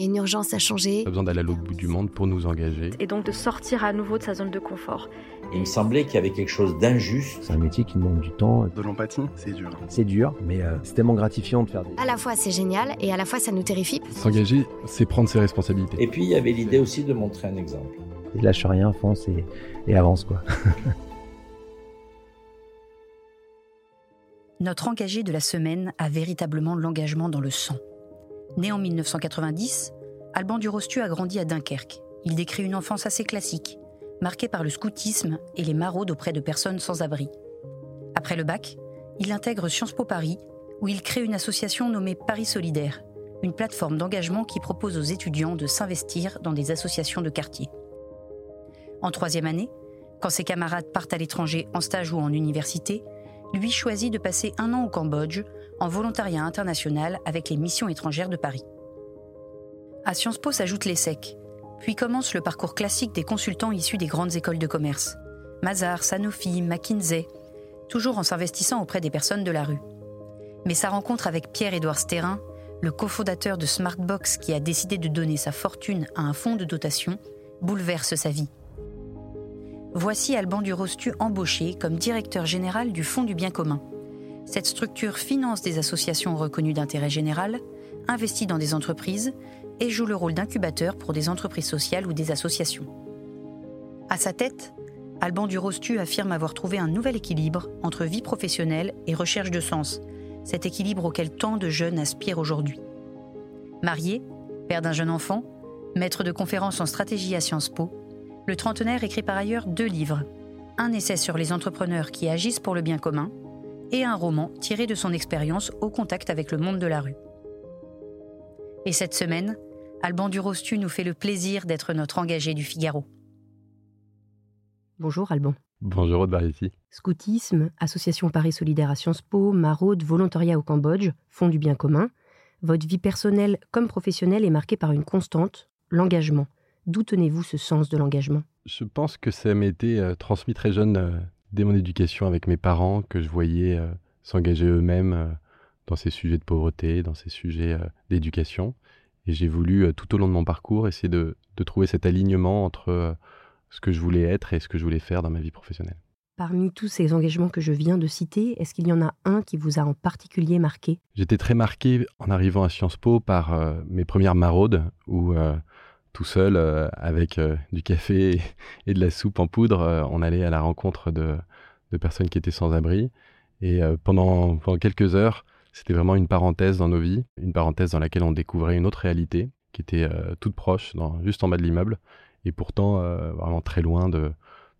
Il y a une urgence à changer. Pas besoin d'aller à l'autre bout du monde pour nous engager. Et donc de sortir à nouveau de sa zone de confort. Il me semblait qu'il y avait quelque chose d'injuste. C'est un métier qui demande du temps. De l'empathie, c'est dur. C'est dur, mais euh, c'est tellement gratifiant de faire des... À la fois c'est génial et à la fois ça nous terrifie. S'engager, c'est prendre ses responsabilités. Et puis il y avait l'idée aussi de montrer un exemple. Et lâche rien, fonce et, et avance quoi. Notre engagé de la semaine a véritablement l'engagement dans le sang. Né en 1990, Alban Durostu a grandi à Dunkerque. Il décrit une enfance assez classique, marquée par le scoutisme et les maraudes auprès de personnes sans abri. Après le bac, il intègre Sciences Po Paris, où il crée une association nommée Paris Solidaire, une plateforme d'engagement qui propose aux étudiants de s'investir dans des associations de quartier. En troisième année, quand ses camarades partent à l'étranger en stage ou en université, lui choisit de passer un an au Cambodge en volontariat international avec les missions étrangères de Paris. À Sciences Po s'ajoute l'ESSEC, puis commence le parcours classique des consultants issus des grandes écoles de commerce. Mazars, Sanofi, McKinsey, toujours en s'investissant auprès des personnes de la rue. Mais sa rencontre avec Pierre-Édouard Sterrin, le cofondateur de Smartbox qui a décidé de donner sa fortune à un fonds de dotation, bouleverse sa vie. Voici Alban Durostu embauché comme directeur général du Fonds du bien commun. Cette structure finance des associations reconnues d'intérêt général, investit dans des entreprises et joue le rôle d'incubateur pour des entreprises sociales ou des associations. À sa tête, Alban Durostu affirme avoir trouvé un nouvel équilibre entre vie professionnelle et recherche de sens, cet équilibre auquel tant de jeunes aspirent aujourd'hui. Marié, père d'un jeune enfant, maître de conférences en stratégie à Sciences Po, le trentenaire écrit par ailleurs deux livres, un essai sur les entrepreneurs qui agissent pour le bien commun et un roman tiré de son expérience au contact avec le monde de la rue. Et cette semaine, Alban Durostu nous fait le plaisir d'être notre engagé du Figaro. Bonjour Alban. Bonjour Aude. Scoutisme, Association Paris Solidaire à Sciences Po, Maraude, Volontariat au Cambodge, Fonds du bien commun. Votre vie personnelle comme professionnelle est marquée par une constante, l'engagement. D'où tenez-vous ce sens de l'engagement? Je pense que ça m'a été euh, transmis très jeune euh, dès mon éducation avec mes parents, que je voyais euh, s'engager eux-mêmes euh, dans ces sujets de pauvreté, dans ces sujets euh, d'éducation. Et j'ai voulu, euh, tout au long de mon parcours, essayer de, de trouver cet alignement entre euh, ce que je voulais être et ce que je voulais faire dans ma vie professionnelle. Parmi tous ces engagements que je viens de citer, est-ce qu'il y en a un qui vous a en particulier marqué? J'étais très marqué en arrivant à Sciences Po par euh, mes premières maraudes où euh, tout seul, euh, avec du café et de la soupe en poudre, on allait à la rencontre de, de personnes qui étaient sans abri. Et pendant, pendant quelques heures, c'était vraiment une parenthèse dans nos vies, une parenthèse dans laquelle on découvrait une autre réalité qui était euh, toute proche, juste en bas de l'immeuble, et pourtant euh, vraiment très loin de,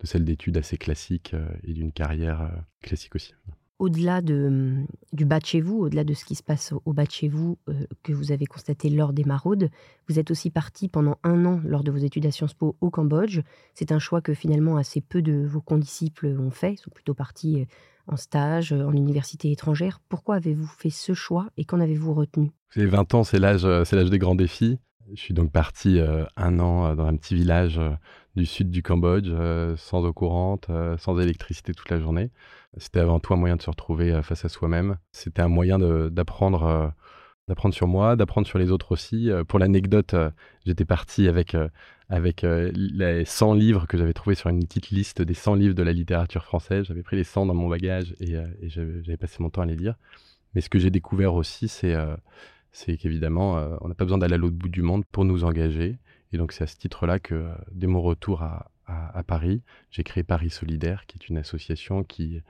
de celle d'études assez classiques euh, et d'une carrière classique aussi. Au-delà de, du bas de chez vous, au-delà de ce qui se passe au bas de chez vous, euh, que vous avez constaté lors des maraudes, vous êtes aussi parti pendant un an lors de vos études à Sciences Po au Cambodge. C'est un choix que finalement assez peu de vos condisciples ont fait. Ils sont plutôt partis euh, en stage, euh, en université étrangère. Pourquoi avez-vous fait ce choix et qu'en avez-vous retenu? C'est 20 ans, c'est l'âge, c'est l'âge des grands défis. Je suis donc parti un an dans un petit village du sud du Cambodge, euh, sans eau courante, euh, sans électricité toute la journée. C'était avant tout un moyen de se retrouver euh, face à soi-même. C'était un moyen d'apprendre, d'apprendre sur moi, d'apprendre sur les autres aussi. Pour l'anecdote, j'étais parti avec les 100 livres que j'avais trouvés sur une petite liste des 100 livres de la littérature française. J'avais pris les 100 dans mon bagage et, j'avais passé mon temps à les lire. Mais ce que j'ai découvert aussi, c'est qu'évidemment, on n'a pas besoin d'aller à l'autre bout du monde pour nous engager. Et donc, c'est à ce titre-là que, euh, dès mon retour à, à- à Paris, j'ai créé Paris Solidaire, qui est une association qui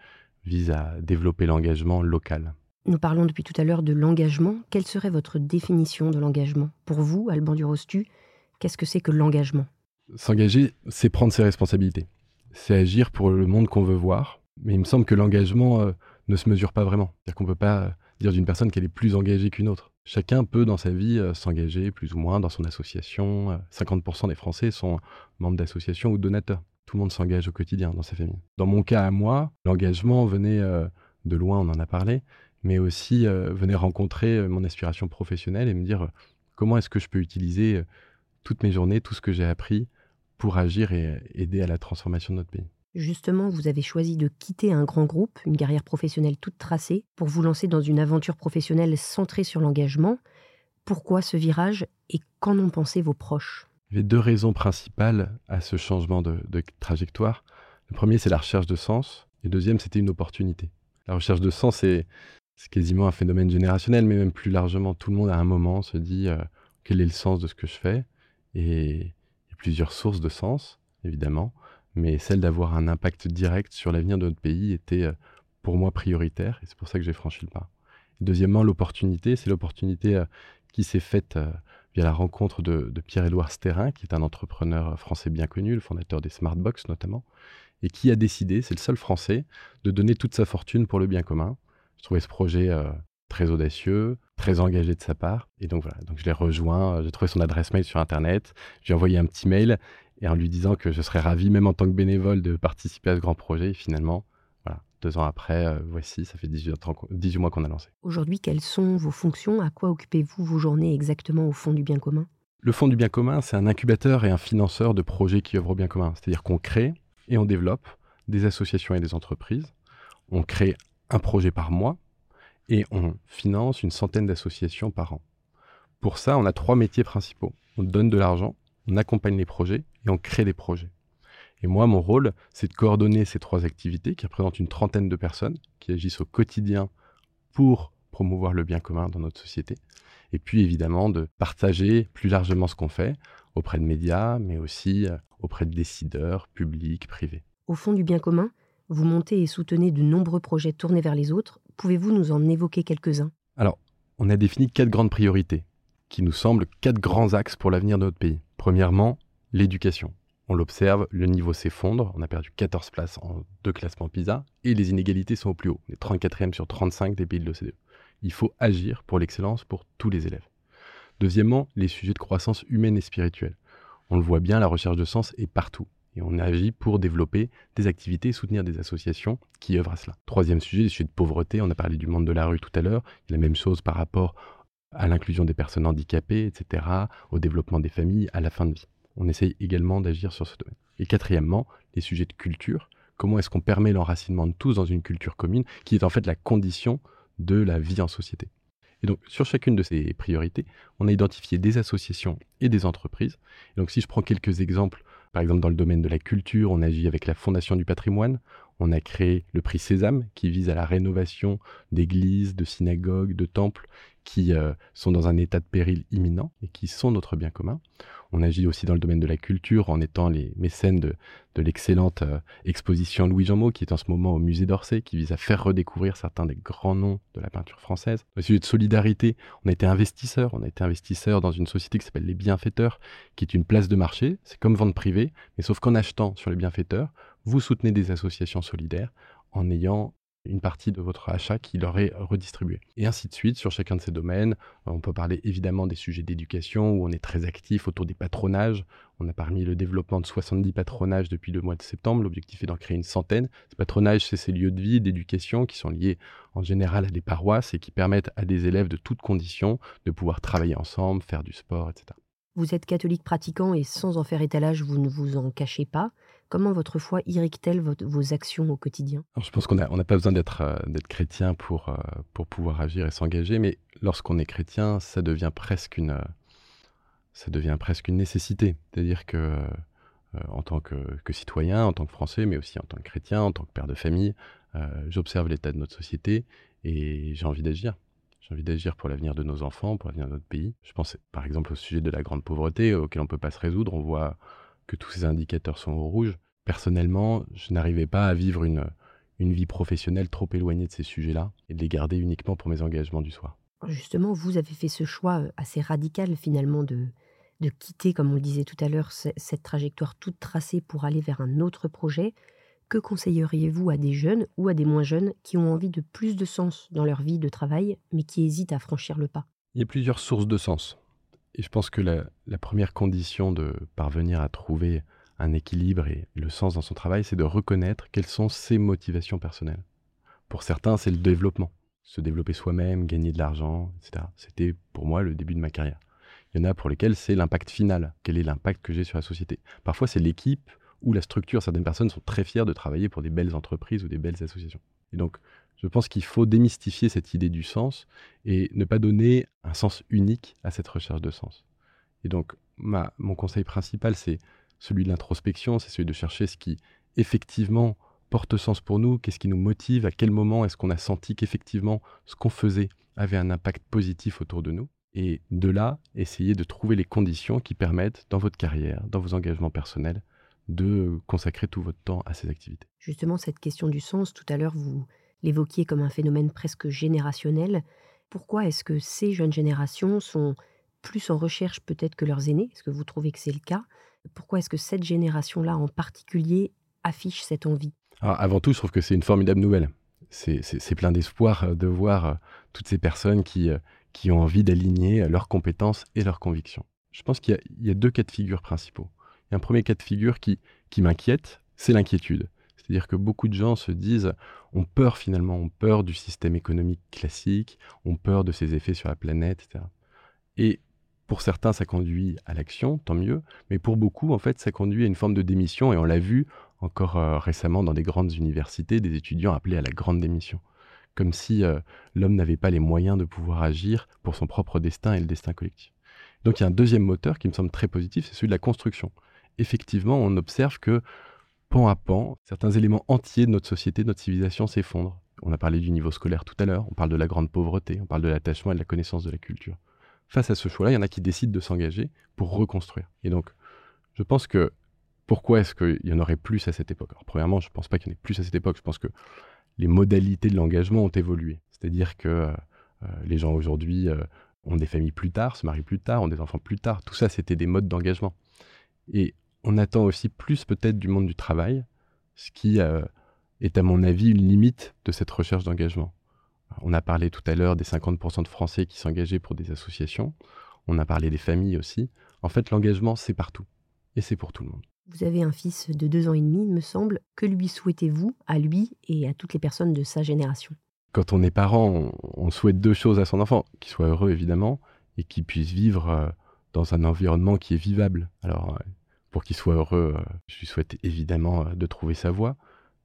vise à développer l'engagement local. Nous parlons depuis tout à l'heure de l'engagement. Quelle serait votre définition de l'engagement? Pour vous, Alban Durostu, qu'est-ce que c'est que l'engagement? S'engager, c'est prendre ses responsabilités. C'est agir pour le monde qu'on veut voir. Mais il me semble que l'engagement euh, ne se mesure pas vraiment. C'est-à-dire qu'on ne peut pas dire d'une personne qu'elle est plus engagée qu'une autre. Chacun peut dans sa vie euh, s'engager plus ou moins dans son association. 50% euh, des Français sont membres d'associations ou donateurs. Tout le monde s'engage au quotidien dans sa famille. Dans mon cas à moi, l'engagement venait euh, de loin, on en a parlé, mais aussi venait rencontrer mon aspiration professionnelle et me dire comment est-ce que je peux utiliser toutes mes journées, tout ce que j'ai appris pour agir et aider à la transformation de notre pays? Justement, vous avez choisi de quitter un grand groupe, une carrière professionnelle toute tracée, pour vous lancer dans une aventure professionnelle centrée sur l'engagement. Pourquoi ce virage et qu'en ont pensé vos proches? Il y avait deux raisons principales à ce changement de, trajectoire. Le premier, c'est la recherche de sens. Et le deuxième, c'était une opportunité. La recherche de sens, c'est quasiment un phénomène générationnel, mais même plus largement, tout le monde à un moment se dit euh, quel est le sens de ce que je fais? Et il y a plusieurs sources de sens, évidemment mais celle d'avoir un impact direct sur l'avenir de notre pays était euh, pour moi prioritaire et c'est pour ça que j'ai franchi le pas. Deuxièmement, l'opportunité, c'est l'opportunité euh, qui s'est faite euh, via la rencontre de, Pierre-Édouard Sterrin, qui est un entrepreneur français bien connu, le fondateur des Smartbox notamment, et qui a décidé, c'est le seul français, de donner toute sa fortune pour le bien commun. Je trouvais ce projet très audacieux, très engagé de sa part. Et donc voilà, donc je l'ai rejoint, j'ai trouvé son adresse mail sur Internet, j'ai envoyé un petit mail et en lui disant que je serais ravi, même en tant que bénévole, de participer à ce grand projet. Et finalement, voilà, deux ans après, euh, voici, ça fait 18, 18 mois qu'on a lancé. Aujourd'hui, quelles sont vos fonctions? À quoi occupez-vous vos journées exactement au Fonds du bien commun? Le Fonds du bien commun, c'est un incubateur et un financeur de projets qui œuvrent au bien commun. C'est-à-dire qu'on crée et on développe des associations et des entreprises. On crée un projet par mois et on finance une centaine d'associations par an. Pour ça, on a trois métiers principaux. On donne de l'argent, on accompagne les projets et on crée des projets. Et moi, mon rôle, c'est de coordonner ces trois activités qui représentent une trentaine de personnes qui agissent au quotidien pour promouvoir le bien commun dans notre société. Et puis évidemment de partager plus largement ce qu'on fait auprès de médias, mais aussi euh, auprès de décideurs publics, privés. Au fond du bien commun, vous montez et soutenez de nombreux projets tournés vers les autres. Pouvez-vous nous en évoquer quelques-uns? Alors, on a défini quatre grandes priorités qui nous semblent quatre grands axes pour l'avenir de notre pays. Premièrement, l'éducation. On l'observe, le niveau s'effondre, on a perdu 14 places en deux classements PISA, et les inégalités sont au plus haut, les 34e sur 35 des pays de l'OCDE. Il faut agir pour l'excellence pour tous les élèves. Deuxièmement, les sujets de croissance humaine et spirituelle. On le voit bien, la recherche de sens est partout. Et on agit pour développer des activités et soutenir des associations qui œuvrent à cela. Troisième sujet, les sujets de pauvreté. On a parlé du monde de la rue tout à l'heure. La même chose par rapport à l'inclusion des personnes handicapées, etc., au développement des familles à la fin de vie. On essaye également d'agir sur ce domaine. Et quatrièmement, les sujets de culture. Comment est-ce qu'on permet l'enracinement de tous dans une culture commune qui est en fait la condition de la vie en société? Et donc, sur chacune de ces priorités, on a identifié des associations et des entreprises. donc, si je prends quelques exemples, par exemple, dans le domaine de la culture, on agit avec la Fondation du patrimoine. On a créé le prix Sésame, qui vise à la rénovation d'églises, de synagogues, de temples, qui euh, sont dans un état de péril imminent et qui sont notre bien commun. On agit aussi dans le domaine de la culture en étant les mécènes de, l'excellente euh, exposition Louis Jean qui est en ce moment au musée d'Orsay, qui vise à faire redécouvrir certains des grands noms de la peinture française. Au sujet de solidarité, on a été investisseur. On a été investisseur dans une société qui s'appelle Les Bienfaiteurs, qui est une place de marché. C'est comme vente privée, mais sauf qu'en achetant sur les bienfaiteurs, vous soutenez des associations solidaires en ayant une partie de votre achat qui leur est redistribuée. Et ainsi de suite sur chacun de ces domaines. On peut parler évidemment des sujets d'éducation où on est très actif autour des patronages. On a parmi le développement de 70 patronages depuis le mois de septembre. L'objectif est d'en créer une centaine. Ces patronages, c'est ces lieux de vie, d'éducation qui sont liés en général à des paroisses et qui permettent à des élèves de toutes conditions de pouvoir travailler ensemble, faire du sport, etc. Vous êtes catholique pratiquant et sans en faire étalage, vous ne vous en cachez pas. Comment votre foi irrigue-t-elle vos actions au quotidien? Je pense qu'on n'a pas besoin d'être euh, chrétien pour, euh, pour pouvoir agir et s'engager, mais lorsqu'on est chrétien, ça devient presque une, une nécessité. C'est-à-dire que euh, en tant que, citoyen, en tant que Français, mais aussi en tant que chrétien, en tant que père de famille, j'observe l'état de notre société et j'ai envie d'agir. J'ai envie d'agir pour l'avenir de nos enfants, pour l'avenir de notre pays. Je pense par exemple au sujet de la grande pauvreté auquel on ne peut pas se résoudre. On voit que tous ces indicateurs sont au rouge. Personnellement, je n'arrivais pas à vivre une, une vie professionnelle trop éloignée de ces sujets-là et de les garder uniquement pour mes engagements du soir. Justement, vous avez fait ce choix euh, assez radical finalement de, de quitter, comme on le disait tout à l'heure, cette trajectoire toute tracée pour aller vers un autre projet. que conseilleriez-vous à des jeunes ou à des moins jeunes qui ont envie de plus de sens dans leur vie de travail, mais qui hésitent à franchir le pas? Il y a plusieurs sources de sens. Et je pense que la, la première condition de parvenir à trouver un équilibre et le sens dans son travail, c'est de reconnaître quelles sont ses motivations personnelles. Pour certains, c'est le développement, se développer soi-même, gagner de l'argent, etc. C'était pour moi le début de ma carrière. Il y en a pour lesquels c'est l'impact final. Quel est l'impact que j'ai sur la société? Parfois, c'est l'équipe ou la structure. Certaines personnes sont très fières de travailler pour des belles entreprises ou des belles associations. Et donc, je pense qu'il faut démystifier cette idée du sens et ne pas donner un sens unique à cette recherche de sens. Et donc, mon conseil principal, c'est celui de l'introspection, c'est celui de chercher ce qui effectivement porte sens pour nous, qu'est-ce qui nous motive, à quel moment est-ce qu'on a senti qu'effectivement ce qu'on faisait avait un impact positif autour de nous. Et de là, essayer de trouver les conditions qui permettent, dans votre carrière, dans vos engagements personnels, de consacrer tout votre temps à ces activités. Justement, cette question du sens, tout à l'heure, vous l'évoquiez comme un phénomène presque générationnel. Pourquoi est-ce que ces jeunes générations sont plus en recherche peut-être que leurs aînés? Est-ce que vous trouvez que c'est le cas? Pourquoi est-ce que cette génération-là en particulier affiche cette envie? Alors, Avant tout, je trouve que c'est une formidable nouvelle. C'est plein d'espoir de voir toutes ces personnes qui, qui ont envie d'aligner leurs compétences et leurs convictions. Je pense qu'il y, y, a deux cas de figure principaux. Il y a un premier cas de figure qui, qui m'inquiète, c'est l'inquiétude. C'est-à-dire que beaucoup de gens se disent, ont peur finalement, ont peur du système économique classique, ont peur de ses effets sur la planète, etc. Et pour certains, ça conduit à l'action, tant mieux, mais pour beaucoup, en fait, ça conduit à une forme de démission, et on l'a vu encore euh, récemment dans des grandes universités, des étudiants appelés à la grande démission, comme si euh, l'homme n'avait pas les moyens de pouvoir agir pour son propre destin et le destin collectif. Donc il y a un deuxième moteur qui me semble très positif, c'est celui de la construction. Effectivement, on observe que pan à pan, certains éléments entiers de notre société, de notre civilisation s'effondrent. On a parlé du niveau scolaire tout à l'heure, on parle de la grande pauvreté, on parle de l'attachement et de la connaissance de la culture. Face à ce choix-là, il y en a qui décident de s'engager pour reconstruire. Et donc, je pense que pourquoi est-ce qu'il y en aurait plus à cette époque? Alors, premièrement, je ne pense pas qu'il y en ait plus à cette époque. Je pense que les modalités de l'engagement ont évolué. C'est-à-dire que euh, les gens aujourd'hui euh, ont des familles plus tard, se marient plus tard, ont des enfants plus tard. Tout ça, c'était des modes d'engagement. Et on attend aussi plus peut-être du monde du travail, ce qui euh, est à mon avis une limite de cette recherche d'engagement. On a parlé tout à l'heure des 50% de Français qui s'engageaient pour des associations. On a parlé des familles aussi. En fait, l'engagement, c'est partout. Et c'est pour tout le monde. Vous avez un fils de deux ans et demi, il me semble. Que lui souhaitez-vous à lui et à toutes les personnes de sa génération? Quand on est parent, on, souhaite deux choses à son enfant. Qu'il soit heureux, évidemment, et qu'il puisse vivre euh, dans un environnement qui est vivable. Alors, euh, pour qu'il soit heureux, euh, je lui souhaite évidemment de trouver sa voie.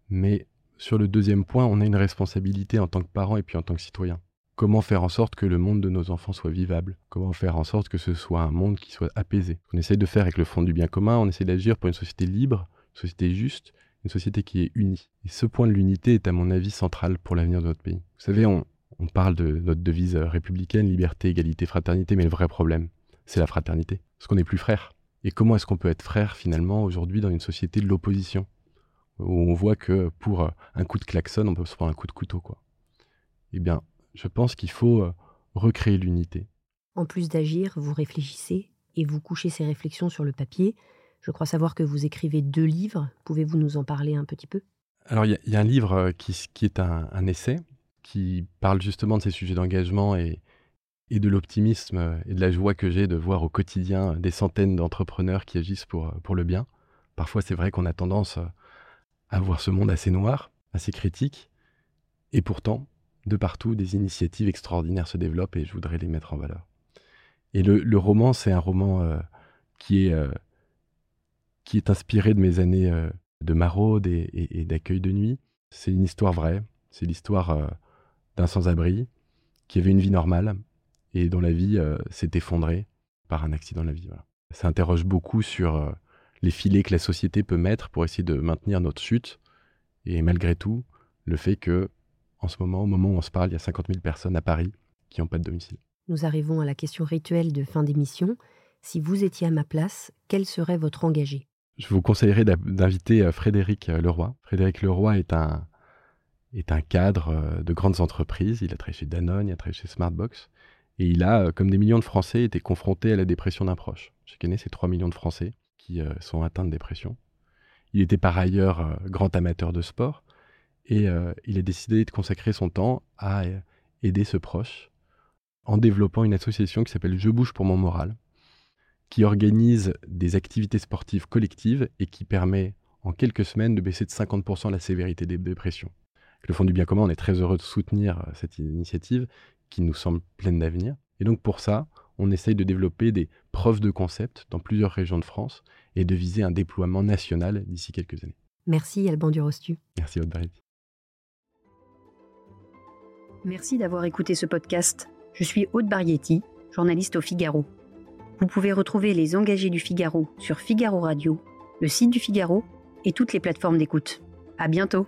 Mais sur le deuxième point, on a une responsabilité en tant que parent et puis en tant que citoyen. Comment faire en sorte que le monde de nos enfants soit vivable? Comment faire en sorte que ce soit un monde qui soit apaisé? On essaie de faire avec le fond du bien commun, on essaie d'agir pour une société libre, une société juste, une société qui est unie. Et ce point de l'unité est à mon avis central pour l'avenir de notre pays. Vous savez, on, on parle de notre devise républicaine, liberté, égalité, fraternité, mais le vrai problème, c'est la fraternité. Parce qu'on n'est plus frères. Et comment est-ce qu'on peut être frère finalement aujourd'hui dans une société de l'opposition? Où on voit que pour un coup de klaxon, on peut se prendre un coup de couteau, quoi. Eh bien, je pense qu'il faut recréer l'unité. En plus d'agir, vous réfléchissez et vous couchez ces réflexions sur le papier. Je crois savoir que vous écrivez deux livres. Pouvez-vous nous en parler un petit peu? Alors, il y, y, a un livre qui, qui est un, un, essai qui parle justement de ces sujets d'engagement et, et de l'optimisme et de la joie que j'ai de voir au quotidien des centaines d'entrepreneurs qui agissent pour, pour le bien. Parfois, c'est vrai qu'on a tendance à voir ce monde assez noir, assez critique, et pourtant, de partout, des initiatives extraordinaires se développent et je voudrais les mettre en valeur. Et le, roman, c'est un roman euh, qui, est, euh, qui est inspiré de mes années euh, de maraude et d'accueil de nuit. C'est une histoire vraie, c'est l'histoire d'un sans-abri qui avait une vie normale et dont la vie s'est effondrée par un accident de la vie. Voilà. Ça interroge beaucoup sur les filets que la société peut mettre pour essayer de maintenir notre chute. Et malgré tout, le fait que, en ce moment, au moment où on se parle, il y a 50 000 personnes à Paris qui n'ont pas de domicile. Nous arrivons à la question rituelle de fin d'émission. Si vous étiez à ma place, quel serait votre engagé? Je vous conseillerais d'inviter Frédéric Leroy. Frédéric Leroy est un, est un cadre de grandes entreprises. Il a travaillé chez Danone, il a travaillé chez Smartbox. Et il a, comme des millions de Français, été confronté à la dépression d'un proche. Chaque année, c'est 3 millions de Français qui euh, sont atteints de dépression. Il était par ailleurs euh, grand amateur de sport et euh, il a décidé de consacrer son temps à euh, aider ce proche en développant une association qui s'appelle Je bouge pour mon moral, qui organise des activités sportives collectives et qui permet en quelques semaines de baisser de 50% la sévérité des dépressions. Le Fonds du bien commun, on est très heureux de soutenir cette initiative qui nous semble pleine d'avenir. Et donc pour ça, on essaye de développer des preuves de concept dans plusieurs régions de France et de viser un déploiement national d'ici quelques années. Merci Alban Durostu. Merci Aude Barretti. Merci d'avoir écouté ce podcast. Je suis Aude Barietti, journaliste au Figaro. Vous pouvez retrouver les engagés du Figaro sur Figaro Radio, le site du Figaro et toutes les plateformes d'écoute. À bientôt!